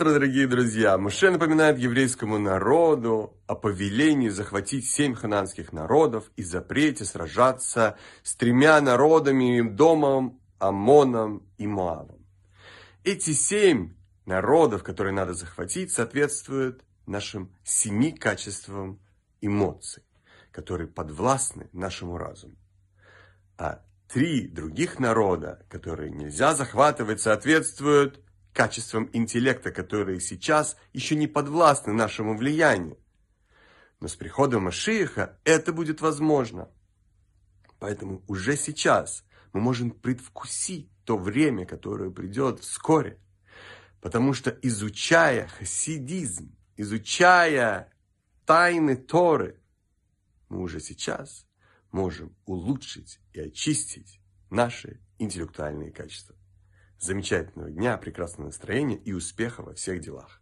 утро, дорогие друзья! Муше напоминает еврейскому народу о повелении захватить семь хананских народов и запрете сражаться с тремя народами, Домом, Амоном и Моавом. Эти семь народов, которые надо захватить, соответствуют нашим семи качествам эмоций, которые подвластны нашему разуму. А три других народа, которые нельзя захватывать, соответствуют качествам интеллекта, которые сейчас еще не подвластны нашему влиянию. Но с приходом Машииха это будет возможно. Поэтому уже сейчас мы можем предвкусить то время, которое придет вскоре. Потому что изучая хасидизм, изучая тайны Торы, мы уже сейчас можем улучшить и очистить наши интеллектуальные качества. Замечательного дня, прекрасного настроения и успеха во всех делах.